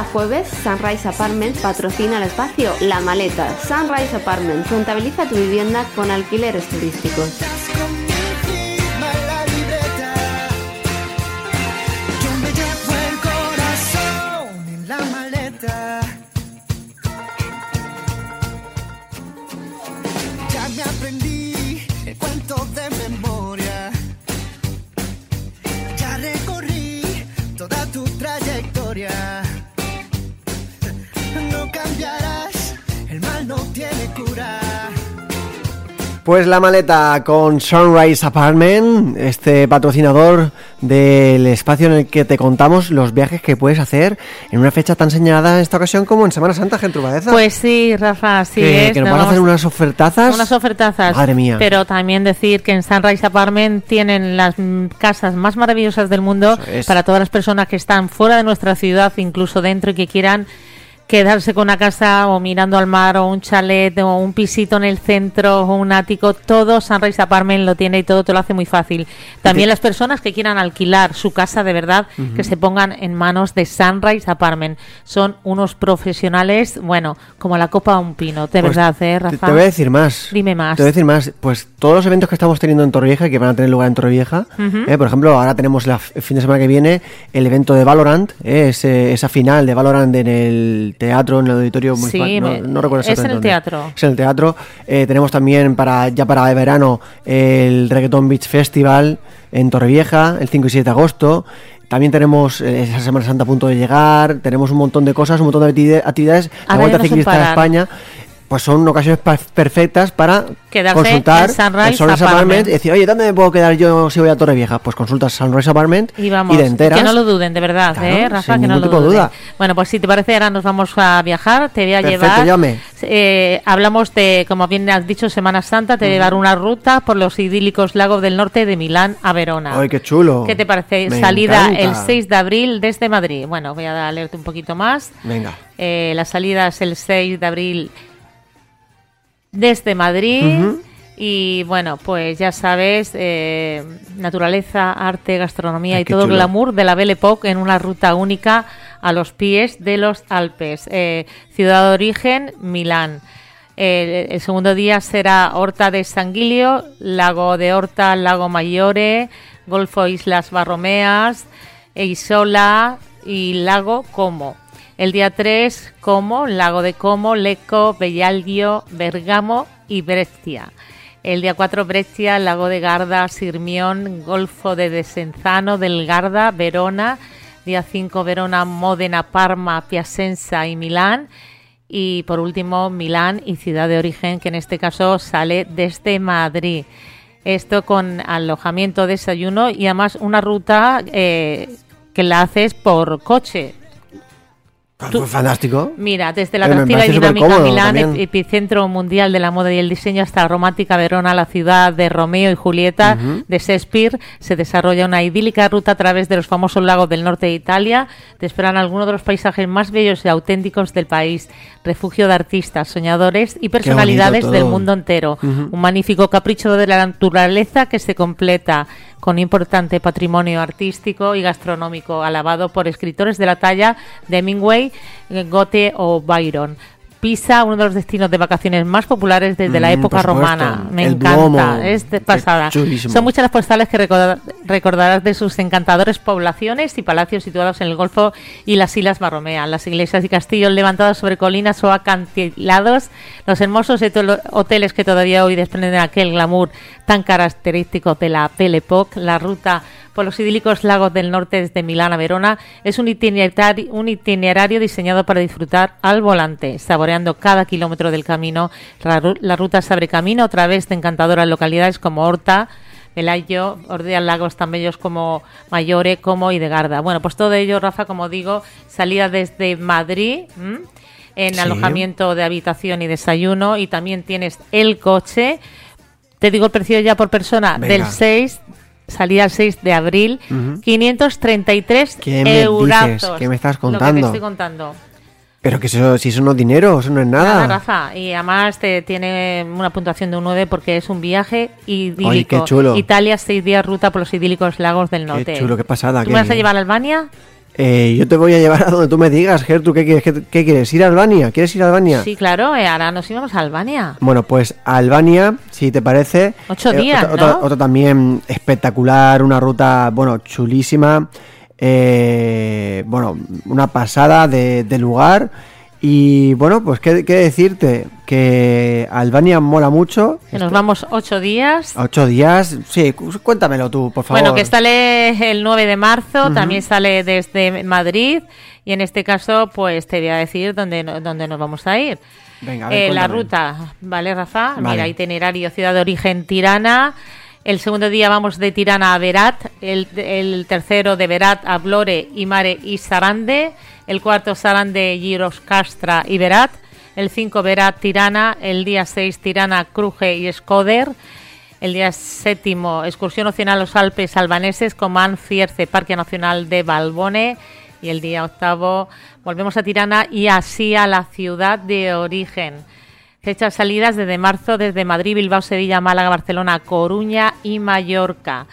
Cada jueves, Sunrise Apartment patrocina el espacio La Maleta. Sunrise Apartment rentabiliza tu vivienda con alquileres turísticos. Pues la maleta con Sunrise Apartment, este patrocinador del espacio en el que te contamos los viajes que puedes hacer en una fecha tan señalada en esta ocasión como en Semana Santa, gente Pues sí, Rafa, sí que, Que nos van a hacer unas ofertazas. Unas ofertazas. Madre mía. Pero también decir que en Sunrise Apartment tienen las casas más maravillosas del mundo para todas las personas que están fuera de nuestra ciudad, incluso dentro y que quieran quedarse con una casa o mirando al mar o un chalet o un pisito en el centro o un ático, todo Sunrise Apartment lo tiene y todo te lo hace muy fácil. También las personas que quieran alquilar su casa de verdad, que se pongan en manos de Sunrise Apartment. Son unos profesionales, bueno, como la copa de un pino, de pues verdad, ¿eh, Rafa? Te, voy a decir más. Dime más. Te voy a decir más. Pues todos los eventos que estamos teniendo en Torrevieja y que van a tener lugar en Torrevieja, eh, por ejemplo, ahora tenemos el fin de semana que viene el evento de Valorant, eh, esa final de Valorant en el teatro, en el auditorio municipal. no, recuerdo Es en el teatro. Es en el teatro. Eh, tenemos también para ya para el verano el Reggaeton Beach Festival en Torrevieja, el 5 y 7 de agosto. También tenemos eh, esa Semana Santa a punto de llegar, tenemos un montón de cosas, un montón de actividades. La Vuelta Ciclista de España pues son ocasiones perfectas para consultar en Sunrise, Apartment. y decir, oye, ¿dónde me puedo quedar yo si voy a Torre Vieja? Pues consultas Sunrise Apartment y, vamos, y de enteras. Que no lo duden, de verdad, ¿eh, Rafa? que no lo duden. Duda. Bueno, pues si te parece, ahora nos vamos a viajar, te voy a Perfecto, llevar. Eh, hablamos de, como bien has dicho, Semana Santa, te voy a llevar una ruta por los idílicos lagos del norte de Milán a Verona. ¡Ay, qué chulo! ¿Qué te parece? salida el 6 de abril desde Madrid. Bueno, voy a leerte un poquito más. Venga. Eh, la salida es el 6 de abril desde Madrid. Y bueno, pues ya sabes, eh, naturaleza, arte, gastronomía y todo el glamour de la Belle Époque en una ruta única a los pies de los Alpes. Eh, ciudad de origen, Milán. el segundo día será Horta de Sanguilio, Lago de Horta, Lago Mayore, Golfo Islas Barromeas, Isola y Lago Como. El día 3, Como, Lago de Como, Lecco, Bellalgio, Bergamo y Brescia. El día 4, Brescia, Lago de Garda, Sirmión, Golfo de Desenzano, del Garda, Verona. Día 5, Verona, Módena, Parma, Piacenza y Milán. Y por último, Milán y ciudad de origen, que en este caso sale desde Madrid. Esto con alojamiento, desayuno y además una ruta eh, que la haces por coche fantástico. Mira, desde la atractiva y dinámica Milán, epicentro mundial de la moda y el diseño, hasta la romántica Verona, la ciudad de Romeo y Julieta, de Shakespeare, se desarrolla una idílica ruta a través de los famosos lagos del norte de Italia. Te esperan algunos de los paisajes más bellos y auténticos del país, refugio de artistas, soñadores y personalidades del mundo entero. Un magnífico capricho de la naturaleza que se completa con importante patrimonio artístico y gastronómico, alabado por escritores de la talla de Hemingway, Goethe o Byron. Pisa, uno de los destinos de vacaciones más populares desde la mm, época romana. Me encanta, es pasada. Son muchas las postales que recordarás de sus encantadores poblaciones y palacios situados en el Golfo y las Islas Barromea, las iglesias y castillos levantados sobre colinas o acantilados, los hermosos hoteles que todavía hoy desprenden aquel glamour tan característico de la Belle Époque, la ruta por los idílicos lagos del norte desde Milán a Verona. Es un itinerario, un itinerario diseñado para disfrutar al volante, saboreando cada kilómetro del camino. La, ruta se abre camino a través de encantadoras localidades como Horta, Velayo, Ordea Lagos tan bellos como Mayore, como Idegarda. Bueno, pues todo ello, Rafa, como digo, salía desde Madrid. en alojamiento de habitación y desayuno y también tienes el coche. Te digo el precio ya por persona del 6 salía el 6 de abril, 533 euros. ¿Qué me estás contando? Lo que estoy contando. Pero que eso, si eso no es dinero, eso no es nada. Nada, Rafa. Y además te tiene una puntuación de un 9 porque es un viaje idílico. Ay, qué chulo. Italia, seis días ruta por los idílicos lagos del norte. Qué chulo, qué pasada. ¿Tú me vas a llevar a Albania? Eh, yo te voy a llevar a donde tú me digas, Gertrude, ¿qué quieres? ¿Qué, quieres? ¿Ir a Albania? ¿Quieres ir a Albania? Sí, claro, eh, ahora nos íbamos a Albania. Bueno, pues a Albania, si te parece. Ocho eh, días, otra, otra, también espectacular, una ruta, bueno, chulísima. bueno, una pasada de, de lugar y bueno, pues qué, decirte, que Albania mola mucho. Que nos vamos ocho días. Ocho días, sí, cuéntamelo tú, por favor. Bueno, que sale el 9 de marzo, también sale desde Madrid y en este caso pues te voy a decir dónde, dónde nos vamos a ir. Venga, a ver, eh, la ruta, ¿vale, Rafa? Mira, itinerario ciudad de origen Tirana. El segundo día vamos de Tirana a Berat, el, el tercero de Berat a Blore, Imare y Sarande el cuarto de Giros Castra y Berat, el 5 Berat Tirana, el día 6 Tirana Cruje y Escoder, el día séptimo excursión opcional a los Alpes albaneses Comán Fierce Parque Nacional de Balbone y el día octavo volvemos a Tirana y así a la ciudad de origen. Fechas salidas desde marzo desde Madrid, Bilbao, Sevilla, Málaga, Barcelona, Coruña y Mallorca.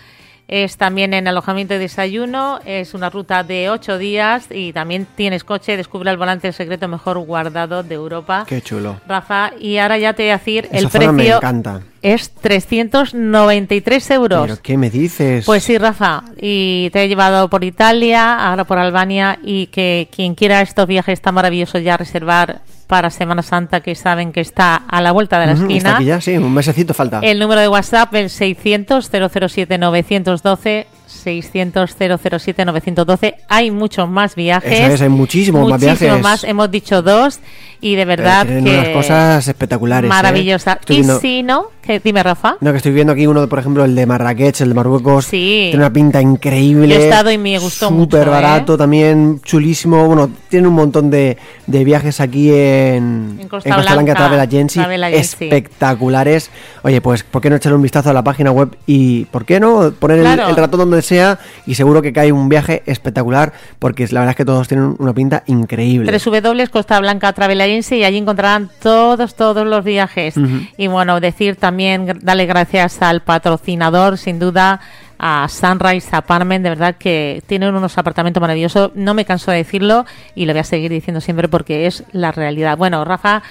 Es también en alojamiento y desayuno, es una ruta de ocho días y también tienes coche, descubre el volante el secreto mejor guardado de Europa. Qué chulo. Rafa, y ahora ya te voy a decir el precio. Me encanta. Es 393 euros. ¿Pero qué me dices? Pues sí, Rafa. Y te he llevado por Italia, ahora por Albania y que quien quiera estos viajes está maravilloso ya reservar para Semana Santa que saben que está a la vuelta de la esquina. Está aquí ya, sí, un mesecito falta. El número de WhatsApp es 600 007 912 600 007 912. Hay muchos más viajes. hay muchísimos más viajes. más, hemos dicho dos y de verdad que unas cosas espectaculares. ¿eh? Maravillosas. y si no, que, dime Rafa. No, que estoy viendo aquí uno, por ejemplo, el de Marrakech, el de Marruecos. Sí. Tiene una pinta increíble. he estado y me gustó mucho. Súper barato, ¿eh? también chulísimo. Bueno, tiene un montón de, de viajes aquí en, en Costa, Blanca, Blanca Travel Agency. Espectaculares. Oye, pues, ¿por qué no echarle un vistazo a la página web y, ¿por qué no? Poner el, el ratón donde sea y seguro que cae un viaje espectacular porque la verdad es que todos tienen una pinta increíble. W Costa Blanca Travel Agency y allí encontrarán todos, todos los viajes. Y bueno, decir también, darle gracias al patrocinador, sin duda, a Sunrise Apartment, de verdad que tienen unos apartamentos maravillosos, no me canso de decirlo y lo voy a seguir diciendo siempre porque es la realidad. Bueno, Rafa,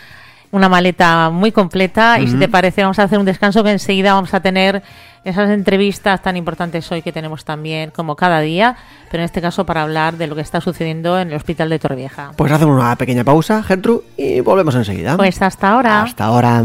una maleta muy completa y si te parece vamos a hacer un descanso que enseguida vamos a tener esas entrevistas tan importantes hoy que tenemos también como cada día, pero en este caso para hablar de lo que está sucediendo en el hospital de Torrevieja. Pues hacemos una pequeña pausa, Gertrude, y volvemos enseguida. Pues hasta ahora. Hasta ahora.